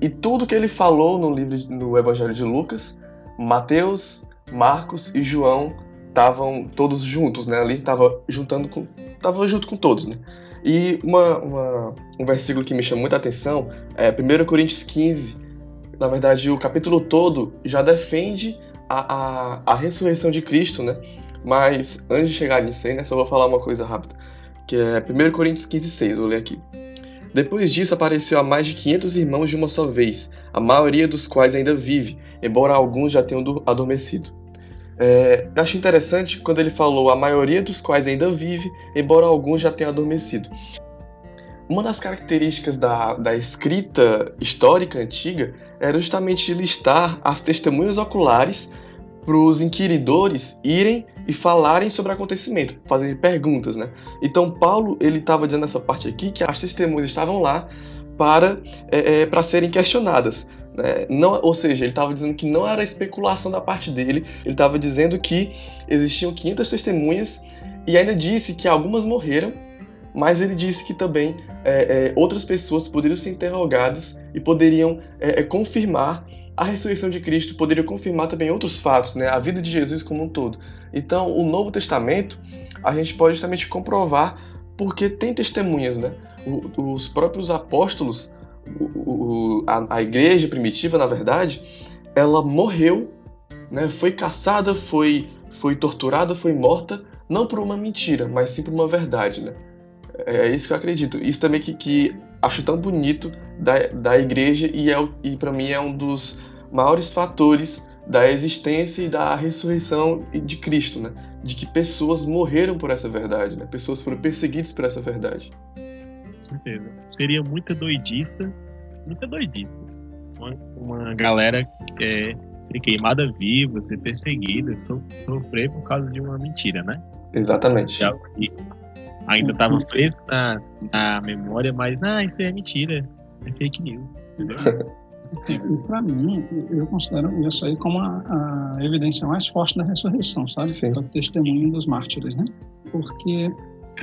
e tudo que ele falou no livro no Evangelho de Lucas, Mateus, Marcos e João estavam todos juntos, né? Ali estava juntando com, tava junto com todos, né? E uma, uma, um versículo que me chama muita atenção é 1 Coríntios 15. Na verdade, o capítulo todo já defende a, a, a ressurreição de Cristo, né? Mas antes de chegar nisso aí, né, só vou falar uma coisa rápida, que é 1 Coríntios 15, 6, vou ler aqui. Depois disso apareceu a mais de 500 irmãos de uma só vez, a maioria dos quais ainda vive, embora alguns já tenham adormecido. É, eu acho interessante quando ele falou a maioria dos quais ainda vive, embora alguns já tenham adormecido. Uma das características da, da escrita histórica antiga era justamente listar as testemunhas oculares para os inquiridores irem e falarem sobre o acontecimento, fazerem perguntas, né? Então Paulo ele estava dizendo nessa parte aqui que as testemunhas estavam lá para é, é, para serem questionadas. Né? Não, ou seja, ele estava dizendo que não era especulação da parte dele, ele estava dizendo que existiam 500 testemunhas e ainda disse que algumas morreram, mas ele disse que também é, é, outras pessoas poderiam ser interrogadas e poderiam é, é confirmar a ressurreição de Cristo, poderiam confirmar também outros fatos, né? a vida de Jesus como um todo. Então, o Novo Testamento, a gente pode justamente comprovar porque tem testemunhas, né? O, os próprios apóstolos o, a, a, igreja primitiva, na verdade, ela morreu, né, foi caçada, foi, foi torturada, foi morta, não por uma mentira, mas sim por uma verdade. Né? É, é isso que eu acredito. Isso também que, que acho tão bonito da, da igreja e, é, e para mim é um dos maiores fatores da existência e da ressurreição de Cristo, né? De que pessoas morreram por essa verdade, né? Pessoas foram perseguidas por essa verdade certeza. Seria muita doidista, muita doidista. Uma, uma galera que é, ser queimada viva, ser perseguida, so, sofrer por causa de uma mentira, né? Exatamente. Já, ainda estava fresco na, na memória, mas, ah, isso é mentira, é fake news? E <laughs> para mim, eu considero isso aí como a, a, evidência mais forte da ressurreição, sabe? Sim. O testemunho dos mártires, né? Porque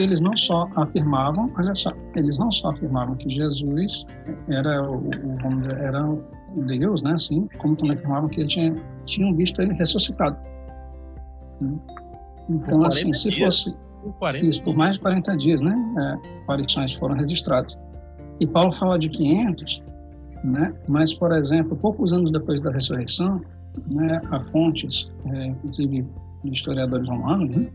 eles não só afirmavam, olha só, eles não só afirmavam que Jesus era o, vamos dizer, era Deus, né, assim, como também afirmavam que eles tinham, tinham visto ele ressuscitado. Então, assim, se dias. fosse por isso, por mais de 40 dias, né, é, aparições foram registradas. E Paulo fala de 500, né, mas, por exemplo, poucos anos depois da ressurreição, né, há fontes, é, inclusive de historiadores romanos, né,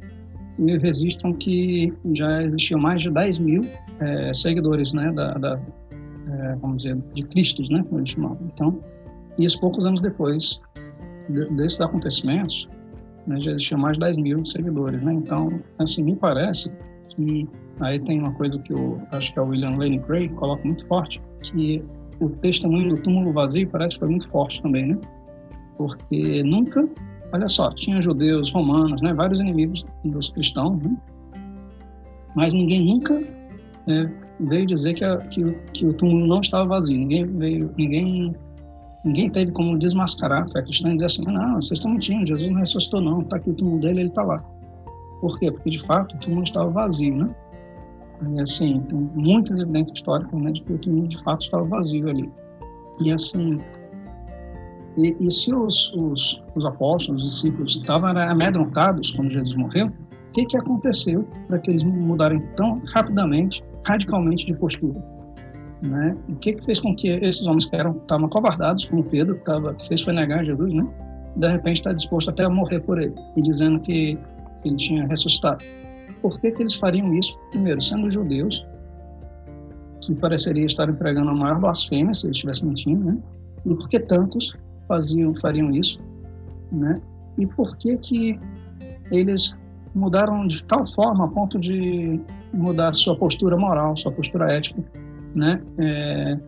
registram que já existiam mais de 10 mil é, seguidores, né, da, da é, vamos dizer, de Cristo, né, como eles chamavam. Então, isso poucos anos depois de, desses acontecimentos, né, já existiam mais de 10 mil seguidores, né. Então, assim, me parece que aí tem uma coisa que eu acho que é o William Lane Craig coloca muito forte, que o testemunho do túmulo vazio parece que foi muito forte também, né? Porque nunca Olha só, tinha judeus, romanos, né, vários inimigos dos cristãos, né? mas ninguém nunca é, veio dizer que, a, que, que, o túmulo não estava vazio. Ninguém veio, ninguém, ninguém teve como desmascarar a fé cristã e dizer assim, não, vocês estão mentindo, Jesus não ressuscitou não, está aqui o túmulo dele, ele está lá. Por quê? Porque de fato o túmulo estava vazio, né? E assim, tem muitas evidências históricas né, de que o túmulo de fato estava vazio ali. E assim, e, e se os, os, os, apóstolos, os discípulos estavam amedrontados quando Jesus morreu, o que, que aconteceu para que eles mudarem tão rapidamente, radicalmente de postura? Né? O que, que fez com que esses homens que estavam covardados, como Pedro, que, tava, que fez foi negar Jesus, né? de repente está disposto até a morrer por ele, e dizendo que ele tinha ressuscitado? Por que, que eles fariam isso? Primeiro, sendo judeus, que pareceria estar empregando a maior blasfêmia se ele estivesse mentindo, né? E por que tantos faziam, fariam isso, né? E por que que eles mudaram de tal forma a ponto de mudar sua postura moral, sua postura ética, né? É,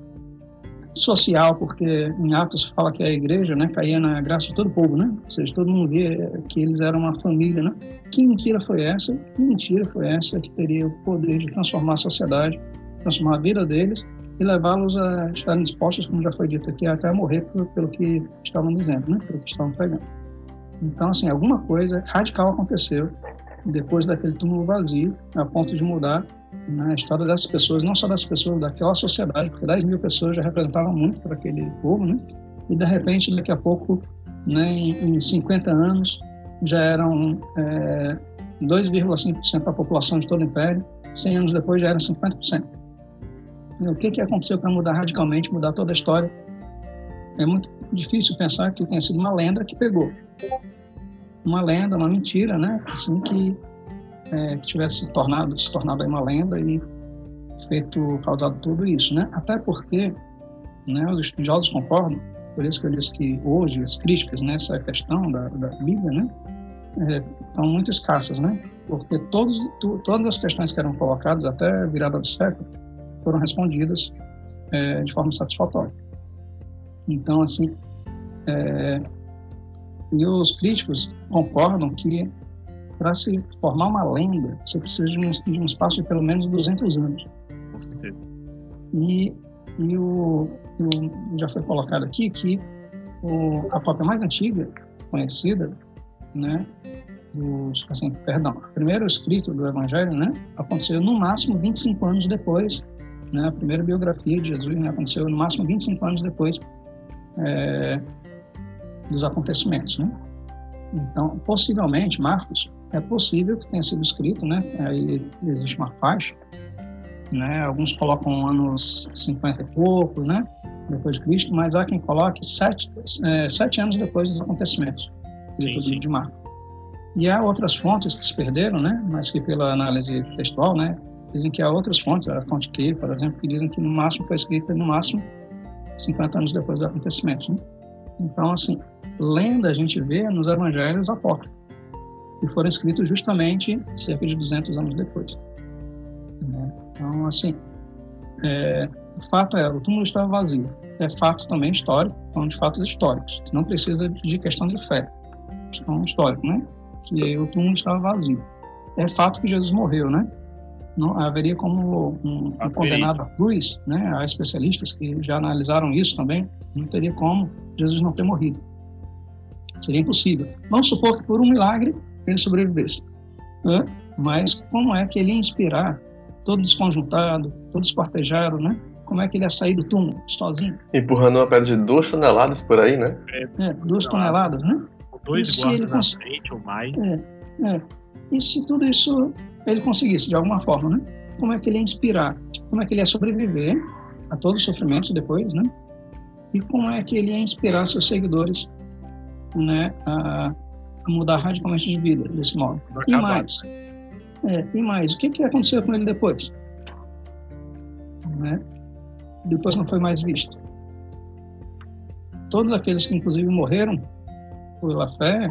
social, porque em Atos fala que a igreja, né, caía na graça de todo o povo, né? Ou seja, todo mundo via que eles eram uma família, né? Que mentira foi essa? Que mentira foi essa que teria o poder de transformar a sociedade, transformar a vida deles e levá-los a estarem dispostos, como já foi dito aqui, até a morrer por, pelo que estavam dizendo, né? Pelo que estavam pregando. Então, assim, alguma coisa radical aconteceu depois daquele túmulo vazio, a ponto de mudar na história dessas pessoas, não só das pessoas daquela sociedade, porque 10 mil pessoas já representavam muito para aquele povo, né? E de repente, daqui a pouco, né, em, 50 anos, já eram é, 2,5% da população de todo o Império, 100 anos depois já eram 50%. O que, que aconteceu para mudar radicalmente, mudar toda a história? É muito difícil pensar que tenha sido uma lenda que pegou. Uma lenda, uma mentira, né? Assim que é, que tivesse se tornado, se tornado uma lenda e feito, causado tudo isso, né? Até porque, né, os estudiosos concordam, por isso que eu disse que hoje as críticas nessa questão da, da Bíblia, né, é, estão muito escassas, né? Porque todos, tu, todas as questões que eram colocadas até a virada do século foram respondidas é, de forma satisfatória. Então, assim, é, e os críticos concordam que para se formar uma lenda, você precisa de um, de um, espaço de pelo menos 200 anos. Com certeza. E, e o, o já foi colocado aqui que o, a cópia mais antiga conhecida, né, dos, assim, perdão, o primeiro escrito do Evangelho, né, aconteceu no máximo 25 anos depois, né, a primeira biografia de Jesus né, aconteceu no máximo 25 anos depois é, dos acontecimentos, né. Então, possivelmente, Marcos é possível que tenha sido escrito, né? Aí existe uma faixa, né? Alguns colocam anos 50 e pouco, né? Depois de Cristo, mas há quem coloque sete, é, sete anos depois dos acontecimentos livro de Marcos. E há outras fontes que se perderam, né? Mas que pela análise textual, né? Dizem que há outras fontes, a fonte Q, por exemplo, que dizem que no máximo foi escrita no máximo 50 anos depois dos acontecimentos. Né? Então, assim, lenda a gente vê nos evangelhos apócrifos que foram escritos justamente cerca de 200 anos depois. Né? Então, assim, é, o fato é, o túmulo estava vazio. É fato também histórico, são de fatos históricos, não precisa de questão de fé, questão histórica, né? Que o túmulo estava vazio. É fato que Jesus morreu, né? Não haveria como um, um condenado à cruz, né? Há especialistas que já analisaram isso também. Não teria como Jesus não ter morrido. Seria impossível. Vamos supor que por um milagre ele sobrevivesse. Né? Mas como é que ele ia inspirar todo desconjuntado, todo esquartejado, né? Como é que ele ia sair do túmulo sozinho? Empurrando uma pedra de duas toneladas por aí, né? É, duas toneladas, né? Dois guardas na frente ou mais. É, é. E se tudo isso ele conseguisse, de alguma forma, né? Como é que ele ia inspirar? Como é que ele ia sobreviver a todos os sofrimentos depois, né? E como é que ele ia inspirar seus seguidores, né? A, mudar radicalmente de vida desse modo. E mais, é, e mais, o que, que aconteceu com ele depois? Né? Depois não foi mais visto. Todos aqueles que inclusive morreram pela fé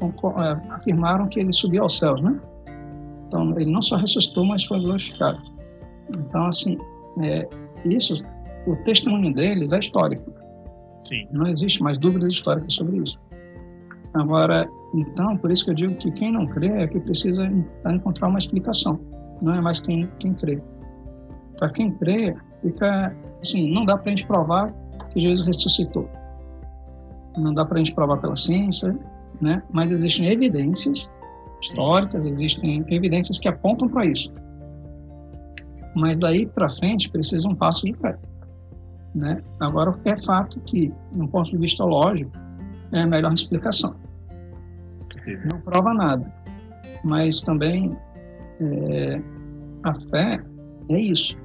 é, afirmaram que ele subiu aos céus, né? Então ele não só ressuscitou, mas foi glorificado. Então assim, é, isso, o testemunho deles é histórico. Sim. Não existe mais dúvida histórica sobre isso. Agora, então, por isso que eu digo que quem não crê é que precisa encontrar uma explicação, não é mais quem, quem crê. Para quem crê, fica assim, não dá para a gente provar que Jesus ressuscitou. Não dá para a gente provar pela ciência, né? mas existem evidências históricas, existem evidências que apontam para isso. Mas daí para frente precisa um passo de fé. Né? Agora, é fato que, um ponto de vista lógico, é a melhor explicação. Não prova nada, mas também é, a fé é isso.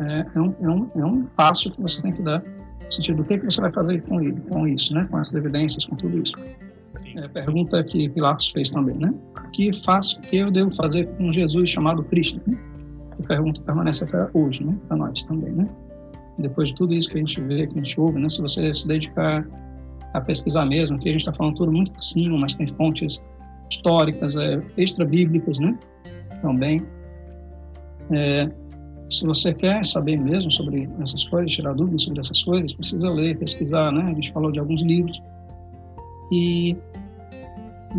É, é, um, é, um, é um passo que você tem que dar no sentido do que, que você vai fazer com, ele, com isso, né? com essas evidências, com tudo isso. É, pergunta que Pilatos fez também, né? Que faço, que eu devo fazer com Jesus chamado Cristo? Né? a pergunta permanece até hoje, né? Para nós também, né? Depois de tudo isso que a gente vê, que a gente ouve, né? Se você se dedicar a pesquisar mesmo, que a gente está falando tudo muito por cima, mas tem fontes históricas, é, extra-bíblicas, né? Também. É, se você quer saber mesmo sobre essas coisas, tirar dúvidas sobre essas coisas, precisa ler, pesquisar, né? A gente falou de alguns livros. E,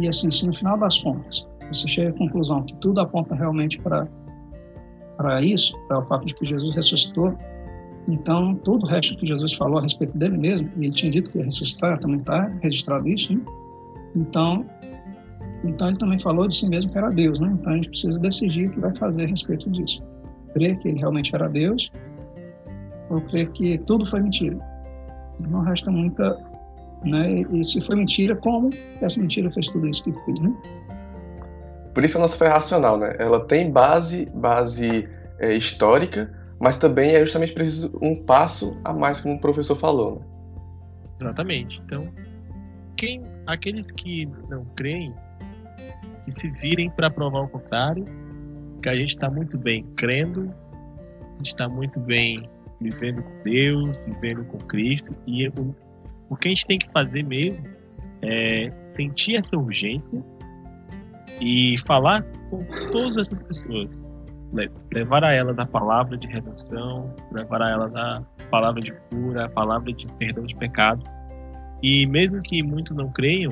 e assim, se no final das contas você chega à conclusão que tudo aponta realmente para isso, para o fato de que Jesus ressuscitou, então todo o resto que Jesus falou a respeito dele mesmo, e ele tinha dito que ia ressuscitar, também está registrado isso, né? Então, então ele também falou de si mesmo que era Deus, né? Então a gente precisa decidir o que vai fazer a respeito disso. Crer que ele realmente era Deus ou crer que tudo foi mentira. Não resta muita, né? E se foi mentira, como essa mentira fez tudo isso que fez, né? Por isso a nossa fé é racional, né? Ela tem base, base é, histórica, mas também é justamente preciso um passo a mais, como o professor falou, né? Exatamente. Então, quem, aqueles que não creem, que se virem para provar o contrário, que a gente está muito bem crendo, a gente está muito bem vivendo com Deus, vivendo com Cristo, e o, que a gente tem que fazer mesmo é sentir essa urgência e falar com todas essas pessoas, levar a elas a palavra de redenção, levar a elas a palavra de cura, a palavra de perdão de pecados. E mesmo que muitos não creiam,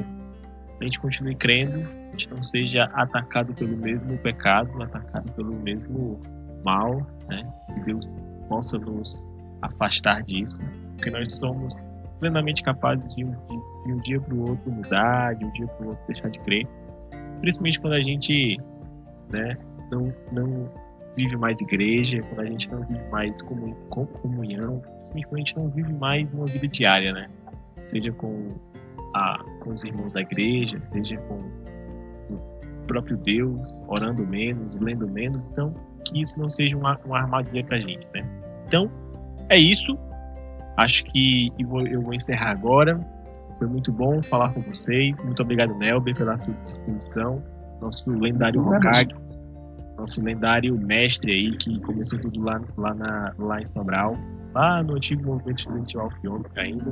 a gente continue crendo, a gente não seja atacado pelo mesmo pecado, atacado pelo mesmo mal, né? Que Deus possa nos afastar disso, porque nós somos plenamente capazes de, de, de um dia para o outro mudar, de um dia para o outro deixar de crer principalmente quando a gente né, não, não vive mais igreja, quando a gente não vive mais comunhão, principalmente quando a gente não vive mais uma vida diária, né? Seja com, a, com os irmãos da igreja, seja com o próprio Deus, orando menos, lendo menos, então que isso não seja uma, uma armadilha pra gente, né? Então, é isso. Acho que eu vou, encerrar agora. Foi muito bom falar com vocês. Muito obrigado, Nelber, pela sua disposição. Nosso lendário Hokage, nosso lendário mestre aí, que começou tudo lá, lá, na, lá em Sobral, lá no antigo movimento estudantil alfiômico ainda.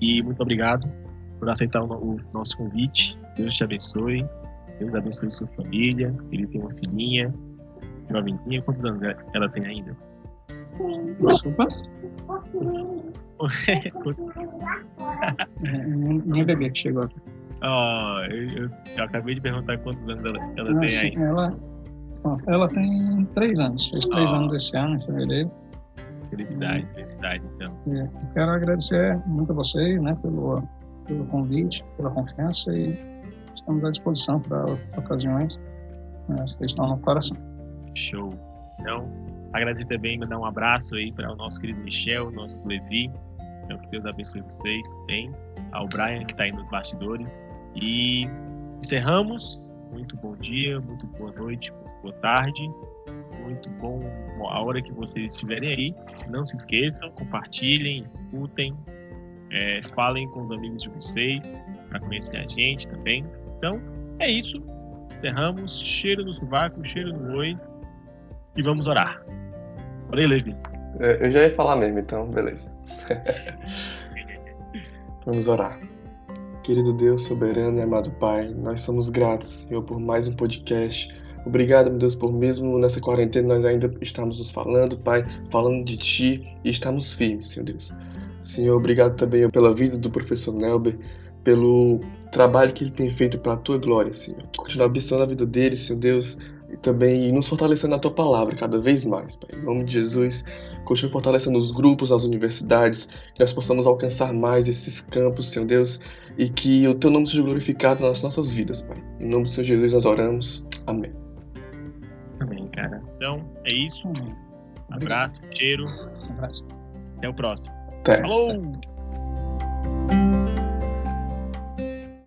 E muito obrigado por aceitar o, o nosso convite. Deus te abençoe. Deus abençoe sua família. Ele tem uma filhinha, jovenzinha. Quantos anos ela tem ainda? Desculpa. Minha bebê que chegou aqui. Oh, eu, eu, acabei de perguntar quantos anos ela, ela tem aí. Ela, ela tem três anos, fez três oh. anos esse ano, em fevereiro. Felicidade, e, felicidade, então. eu quero agradecer muito a vocês, né, pelo, pelo convite, pela confiança e estamos à disposição para outras ocasiões. Né, vocês estão no coração. Show. Então, agradecer também, mandar um abraço aí para o nosso querido Michel, nosso Levi, então, que Deus abençoe vocês também. Ao Brian, que está aí nos bastidores. E encerramos. Muito bom dia, muito boa noite, muito boa tarde. Muito bom a hora que vocês estiverem aí. Não se esqueçam, compartilhem, escutem, é, falem com os amigos de vocês para conhecer a gente também. Então, é isso. Encerramos. Cheiro no sovaco, cheiro no oi. E vamos orar. Falei, Levi. É, eu já ia falar mesmo, então, beleza. <laughs> Vamos orar. Querido Deus soberano e amado Pai, nós somos gratos, Senhor, por mais um podcast. Obrigado, meu Deus, por mesmo nessa quarentena nós ainda estamos nos falando, Pai, falando de Ti e estamos firmes, Senhor Deus. Senhor, obrigado também pela vida do professor Nelber, pelo trabalho que ele tem feito para a Tua glória, Senhor. Continua abençoando a vida dele, Senhor Deus, e também nos fortalecendo na Tua palavra cada vez mais, Pai. Em nome de Jesus, Continue fortalecendo os grupos, as universidades, que nós possamos alcançar mais esses campos, Senhor Deus, e que o Teu nome seja glorificado nas nossas vidas, Pai. Em nome do Senhor Jesus nós oramos. Amém. Amém, cara. Então, é isso. Um abraço, cheiro. Um abraço. Até o próximo. Até. Falou!